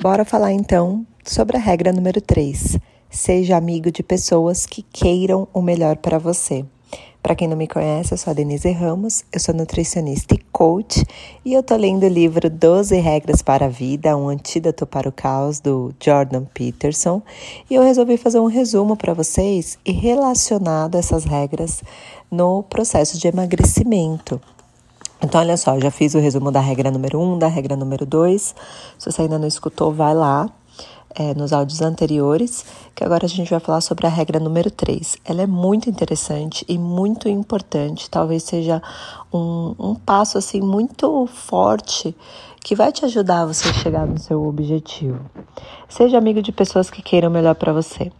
Bora falar então sobre a regra número 3. Seja amigo de pessoas que queiram o melhor para você. Para quem não me conhece, eu sou a Denise Ramos, eu sou nutricionista e coach e eu tô lendo o livro 12 Regras para a Vida, um antídoto para o caos do Jordan Peterson, e eu resolvi fazer um resumo para vocês e relacionado essas regras no processo de emagrecimento. Então, olha só, já fiz o resumo da regra número 1, um, da regra número 2. Se você ainda não escutou, vai lá é, nos áudios anteriores, que agora a gente vai falar sobre a regra número 3. Ela é muito interessante e muito importante, talvez seja um, um passo assim muito forte que vai te ajudar a você chegar no seu objetivo. Seja amigo de pessoas que queiram melhor para você.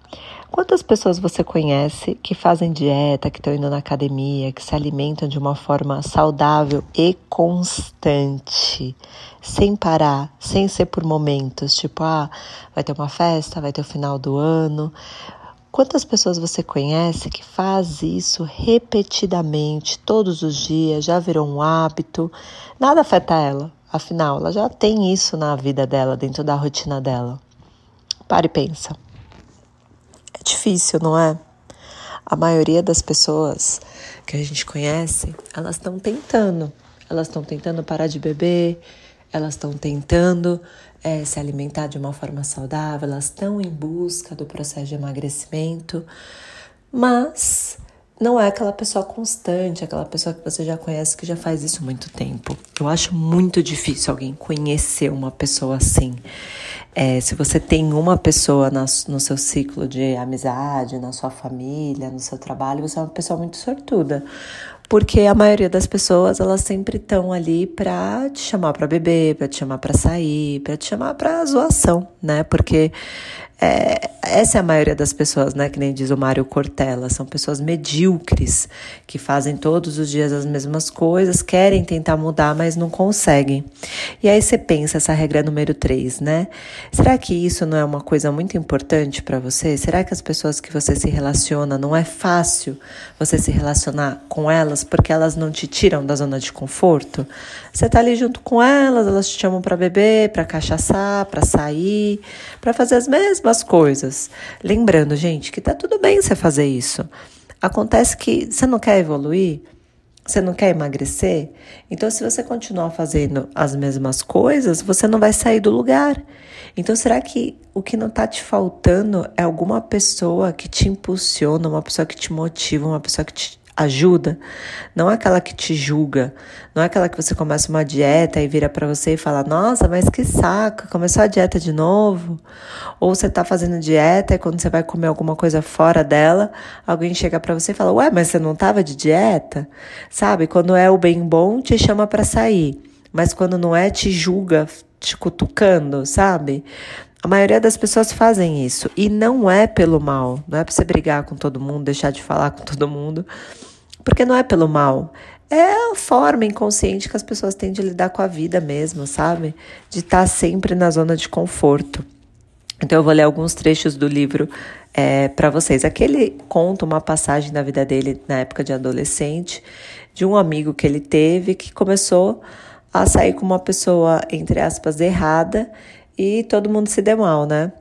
Quantas pessoas você conhece que fazem dieta, que estão indo na academia, que se alimentam de uma forma saudável e constante, sem parar, sem ser por momentos, tipo, ah, vai ter uma festa, vai ter o final do ano. Quantas pessoas você conhece que faz isso repetidamente, todos os dias, já virou um hábito? Nada afeta ela, afinal, ela já tem isso na vida dela, dentro da rotina dela. Pare e pensa. Difícil, não é? A maioria das pessoas que a gente conhece, elas estão tentando. Elas estão tentando parar de beber, elas estão tentando é, se alimentar de uma forma saudável, elas estão em busca do processo de emagrecimento, mas não é aquela pessoa constante, aquela pessoa que você já conhece que já faz isso muito tempo. Eu acho muito difícil alguém conhecer uma pessoa assim. É, se você tem uma pessoa na, no seu ciclo de amizade, na sua família, no seu trabalho, você é uma pessoa muito sortuda. Porque a maioria das pessoas, elas sempre estão ali para te chamar para beber, para te chamar para sair, para te chamar para zoação, né? Porque é, essa é a maioria das pessoas, né? Que nem diz o Mário Cortella, são pessoas medíocres que fazem todos os dias as mesmas coisas, querem tentar mudar, mas não conseguem. E aí você pensa essa regra número 3, né? Será que isso não é uma coisa muito importante para você? Será que as pessoas que você se relaciona não é fácil você se relacionar com elas porque elas não te tiram da zona de conforto? Você tá ali junto com elas, elas te chamam para beber, para cachaçar, para sair, para fazer as mesmas as coisas. Lembrando, gente, que tá tudo bem você fazer isso. Acontece que você não quer evoluir, você não quer emagrecer, então se você continuar fazendo as mesmas coisas, você não vai sair do lugar. Então será que o que não está te faltando é alguma pessoa que te impulsiona, uma pessoa que te motiva, uma pessoa que te ajuda, não é aquela que te julga, não é aquela que você começa uma dieta e vira para você e fala: "Nossa, mas que saco, começou a dieta de novo". Ou você tá fazendo dieta e quando você vai comer alguma coisa fora dela, alguém chega para você e fala: "Ué, mas você não tava de dieta?". Sabe? Quando é o bem bom, te chama para sair, mas quando não é, te julga, te cutucando, sabe? A maioria das pessoas fazem isso e não é pelo mal, não é para você brigar com todo mundo, deixar de falar com todo mundo, porque não é pelo mal. É a forma inconsciente que as pessoas têm de lidar com a vida mesmo, sabe? De estar sempre na zona de conforto. Então eu vou ler alguns trechos do livro é, para vocês. Aqui ele conta uma passagem da vida dele na época de adolescente, de um amigo que ele teve que começou a sair com uma pessoa, entre aspas, errada e todo mundo se deu mal, né?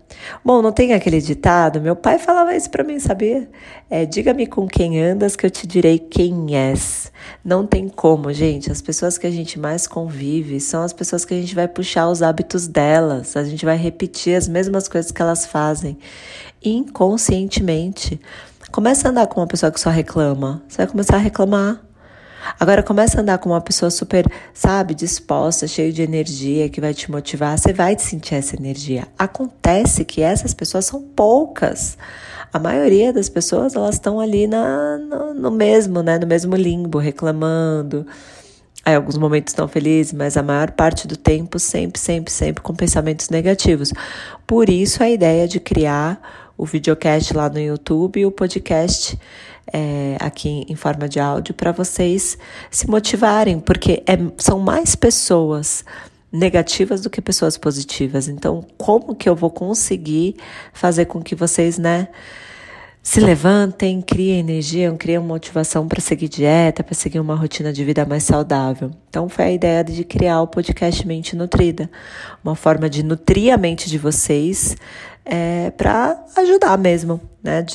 Bom, não tem aquele ditado? Meu pai falava isso para mim, sabia? É, diga-me com quem andas que eu te direi quem és. Não tem como, gente. As pessoas que a gente mais convive são as pessoas que a gente vai puxar os hábitos delas. A gente vai repetir as mesmas coisas que elas fazem inconscientemente. Começa a andar com uma pessoa que só reclama. Você vai começar a reclamar. Agora começa a andar com uma pessoa super, sabe, disposta, cheio de energia, que vai te motivar, você vai te sentir essa energia. Acontece que essas pessoas são poucas. A maioria das pessoas, elas estão ali na, no, no mesmo, né, no mesmo limbo, reclamando. Aí, alguns momentos estão felizes, mas a maior parte do tempo sempre, sempre, sempre com pensamentos negativos. Por isso a ideia de criar o videocast lá no YouTube e o podcast é, aqui em forma de áudio para vocês se motivarem, porque é, são mais pessoas negativas do que pessoas positivas. Então, como que eu vou conseguir fazer com que vocês, né, se levantem, criem energia, criem motivação para seguir dieta, para seguir uma rotina de vida mais saudável. Então foi a ideia de criar o podcast Mente Nutrida, uma forma de nutrir a mente de vocês é, para ajudar mesmo, né?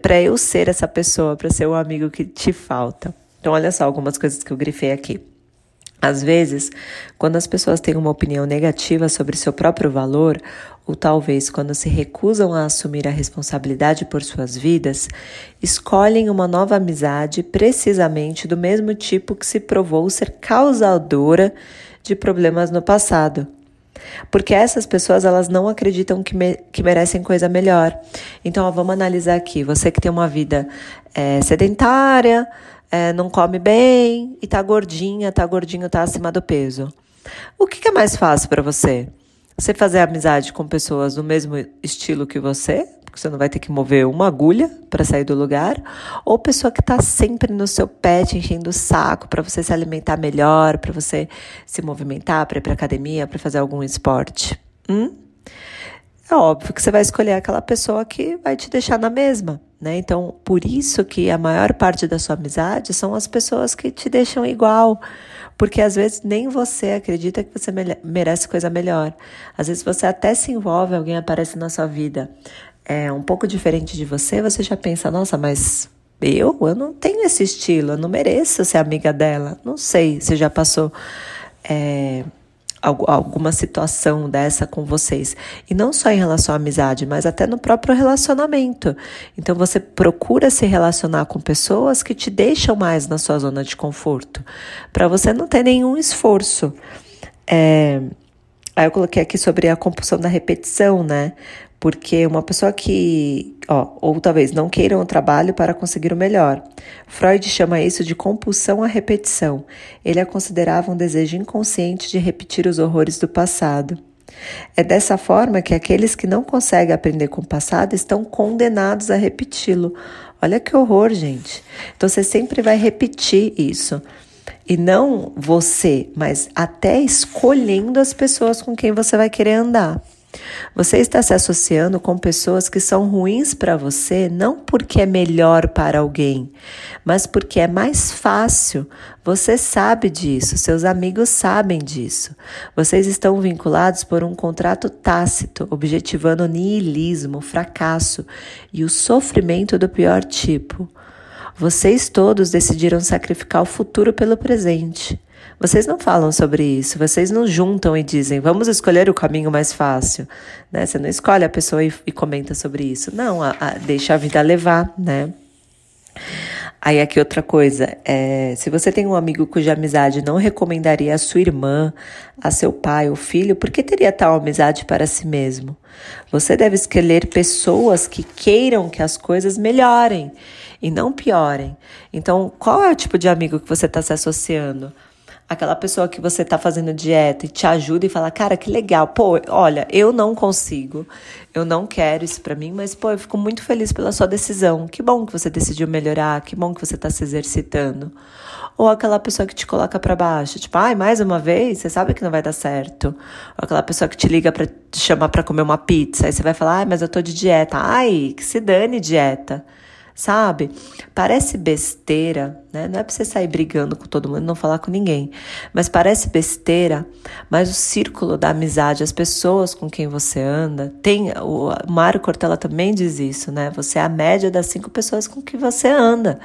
Para eu ser essa pessoa, para ser o amigo que te falta. Então olha só algumas coisas que eu grifei aqui. Às vezes, quando as pessoas têm uma opinião negativa sobre seu próprio valor, ou talvez quando se recusam a assumir a responsabilidade por suas vidas, escolhem uma nova amizade precisamente do mesmo tipo que se provou ser causadora de problemas no passado. Porque essas pessoas elas não acreditam que, me, que merecem coisa melhor. Então, ó, vamos analisar aqui. Você que tem uma vida é, sedentária, é, não come bem e tá gordinha, tá gordinho, tá acima do peso. O que, que é mais fácil para você? Você fazer amizade com pessoas do mesmo estilo que você, porque você não vai ter que mover uma agulha para sair do lugar, ou pessoa que está sempre no seu pé enchendo o saco para você se alimentar melhor, para você se movimentar, para ir para academia, para fazer algum esporte. Hum? É óbvio que você vai escolher aquela pessoa que vai te deixar na mesma. Né? Então, por isso que a maior parte da sua amizade são as pessoas que te deixam igual, porque às vezes nem você acredita que você merece coisa melhor. Às vezes você até se envolve, alguém aparece na sua vida é um pouco diferente de você, você já pensa, nossa, mas eu, eu não tenho esse estilo, eu não mereço ser amiga dela. Não sei se já passou é, alguma situação dessa com vocês. E não só em relação à amizade, mas até no próprio relacionamento. Então você procura se relacionar com pessoas que te deixam mais na sua zona de conforto, para você não ter nenhum esforço. É, aí eu coloquei aqui sobre a compulsão da repetição, né? Porque uma pessoa que, ó, ou talvez não queira um trabalho para conseguir o melhor. Freud chama isso de compulsão à repetição. Ele a considerava um desejo inconsciente de repetir os horrores do passado. É dessa forma que aqueles que não conseguem aprender com o passado estão condenados a repeti-lo. Olha que horror, gente. Então você sempre vai repetir isso. E não você, mas até escolhendo as pessoas com quem você vai querer andar. Você está se associando com pessoas que são ruins para você não porque é melhor para alguém, mas porque é mais fácil. Você sabe disso, seus amigos sabem disso. Vocês estão vinculados por um contrato tácito, objetivando o niilismo, o fracasso e o sofrimento do pior tipo. Vocês todos decidiram sacrificar o futuro pelo presente. Vocês não falam sobre isso, vocês não juntam e dizem, vamos escolher o caminho mais fácil. Né? Você não escolhe a pessoa e, e comenta sobre isso. Não, a, a, deixa a vida levar, né? Aí aqui outra coisa, é, se você tem um amigo cuja amizade não recomendaria a sua irmã, a seu pai ou filho, por que teria tal amizade para si mesmo? Você deve escolher pessoas que queiram que as coisas melhorem e não piorem. Então, qual é o tipo de amigo que você está se associando? Aquela pessoa que você está fazendo dieta e te ajuda e fala, cara, que legal, pô, olha, eu não consigo, eu não quero isso para mim, mas pô, eu fico muito feliz pela sua decisão. Que bom que você decidiu melhorar, que bom que você está se exercitando. Ou aquela pessoa que te coloca para baixo, tipo, ai, mais uma vez, você sabe que não vai dar certo. Ou aquela pessoa que te liga para te chamar para comer uma pizza, aí você vai falar, ai, mas eu tô de dieta. Ai, que se dane dieta sabe? Parece besteira, né? Não é pra você sair brigando com todo mundo, não falar com ninguém. Mas parece besteira, mas o círculo da amizade, as pessoas com quem você anda, tem. O Mário Cortella também diz isso, né? Você é a média das cinco pessoas com que você anda.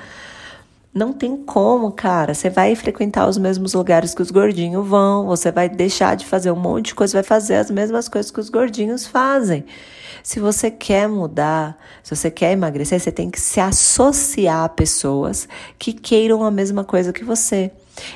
Não tem como, cara. Você vai frequentar os mesmos lugares que os gordinhos vão, você vai deixar de fazer um monte de coisa, vai fazer as mesmas coisas que os gordinhos fazem. Se você quer mudar, se você quer emagrecer, você tem que se associar a pessoas que queiram a mesma coisa que você.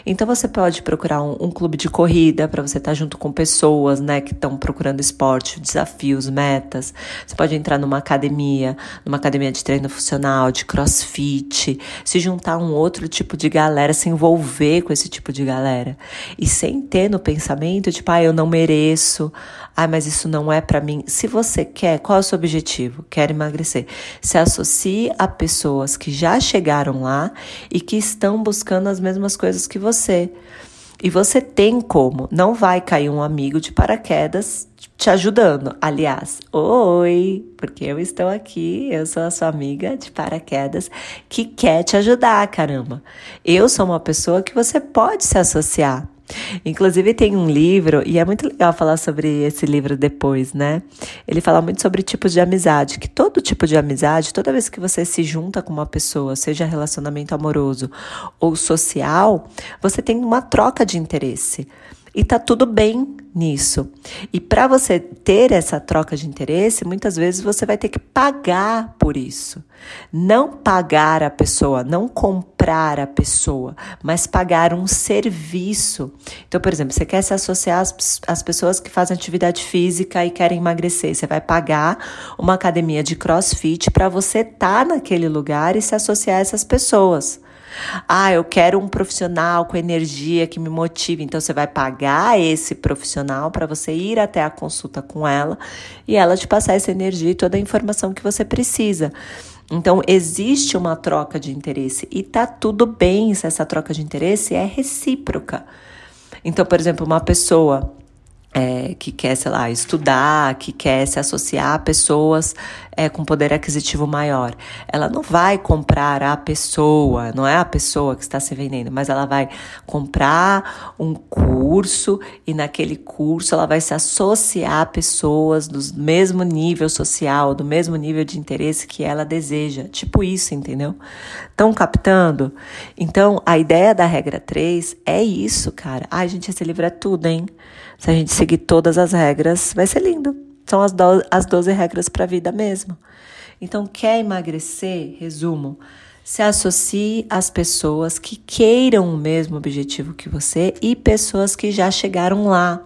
Então você pode procurar um, um clube de corrida para você estar tá junto com pessoas, né, que estão procurando esporte, desafios, metas. Você pode entrar numa academia, numa academia de treino funcional, de crossfit, se juntar a um outro tipo de galera, se envolver com esse tipo de galera e sem ter no pensamento tipo, ah, eu não mereço, ah, mas isso não é para mim. Se você quer, qual é o seu objetivo? Quer emagrecer? Se associe a pessoas que já chegaram lá e que estão buscando as mesmas coisas que você. E você tem como, não vai cair um amigo de paraquedas te ajudando. Aliás, oi, porque eu estou aqui, eu sou a sua amiga de paraquedas que quer te ajudar, caramba. Eu sou uma pessoa que você pode se associar. Inclusive tem um livro, e é muito legal falar sobre esse livro depois, né? Ele fala muito sobre tipos de amizade, que todo tipo de amizade, toda vez que você se junta com uma pessoa, seja relacionamento amoroso ou social, você tem uma troca de interesse. E tá tudo bem nisso. E para você ter essa troca de interesse, muitas vezes você vai ter que pagar por isso. Não pagar a pessoa, não comprar a pessoa, mas pagar um serviço. Então, por exemplo, você quer se associar às, às pessoas que fazem atividade física e querem emagrecer. Você vai pagar uma academia de crossfit para você estar tá naquele lugar e se associar a essas pessoas. Ah, eu quero um profissional com energia que me motive. Então você vai pagar esse profissional para você ir até a consulta com ela e ela te passar essa energia e toda a informação que você precisa. Então existe uma troca de interesse e tá tudo bem se essa troca de interesse é recíproca. Então, por exemplo, uma pessoa é, que quer, sei lá, estudar, que quer se associar a pessoas é, com poder aquisitivo maior. Ela não vai comprar a pessoa, não é a pessoa que está se vendendo, mas ela vai comprar um curso e naquele curso ela vai se associar a pessoas do mesmo nível social, do mesmo nível de interesse que ela deseja. Tipo isso, entendeu? Estão captando? Então, a ideia da regra 3 é isso, cara. Ai, gente, esse livro é tudo, hein? Se a gente seguir todas as regras, vai ser lindo. São as, do, as 12 regras para a vida mesmo. Então, quer emagrecer? Resumo. Se associe às pessoas que queiram o mesmo objetivo que você e pessoas que já chegaram lá.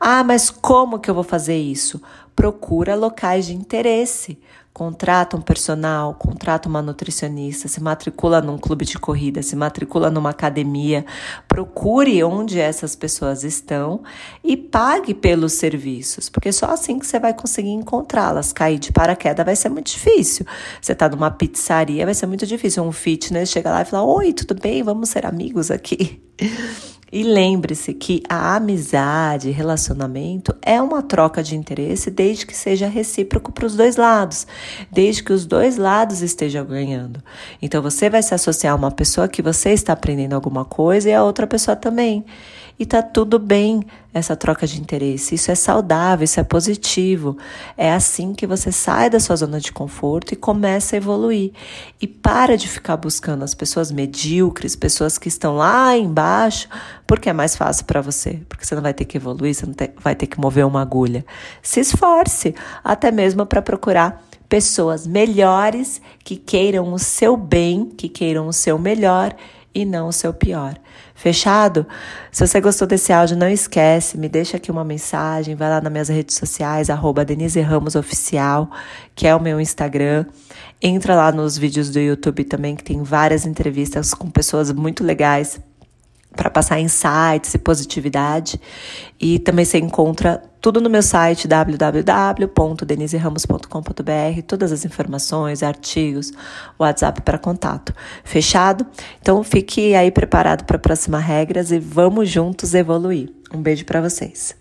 Ah, mas como que eu vou fazer isso? Procura locais de interesse contrata um personal, contrata uma nutricionista, se matricula num clube de corrida, se matricula numa academia, procure onde essas pessoas estão e pague pelos serviços, porque só assim que você vai conseguir encontrá-las. Cair de paraquedas vai ser muito difícil. Você está numa pizzaria, vai ser muito difícil. Um fitness chega lá e fala: Oi, tudo bem? Vamos ser amigos aqui. E lembre-se que a amizade, relacionamento é uma troca de interesse desde que seja recíproco para os dois lados, desde que os dois lados estejam ganhando. Então você vai se associar a uma pessoa que você está aprendendo alguma coisa e a outra pessoa também. E tá tudo bem essa troca de interesse. Isso é saudável, isso é positivo. É assim que você sai da sua zona de conforto e começa a evoluir. E para de ficar buscando as pessoas medíocres, pessoas que estão lá embaixo, porque é mais fácil para você. Porque você não vai ter que evoluir, você não vai ter que mover uma agulha. Se esforce, até mesmo para procurar pessoas melhores que queiram o seu bem, que queiram o seu melhor e não o seu pior. Fechado? Se você gostou desse áudio, não esquece, me deixa aqui uma mensagem, vai lá nas minhas redes sociais, arroba Denise Ramos Oficial, que é o meu Instagram. Entra lá nos vídeos do YouTube também, que tem várias entrevistas com pessoas muito legais para passar insights e positividade. E também você encontra tudo no meu site www.deniseramos.com.br, todas as informações, artigos, WhatsApp para contato. Fechado? Então fique aí preparado para a próxima regras e vamos juntos evoluir. Um beijo para vocês.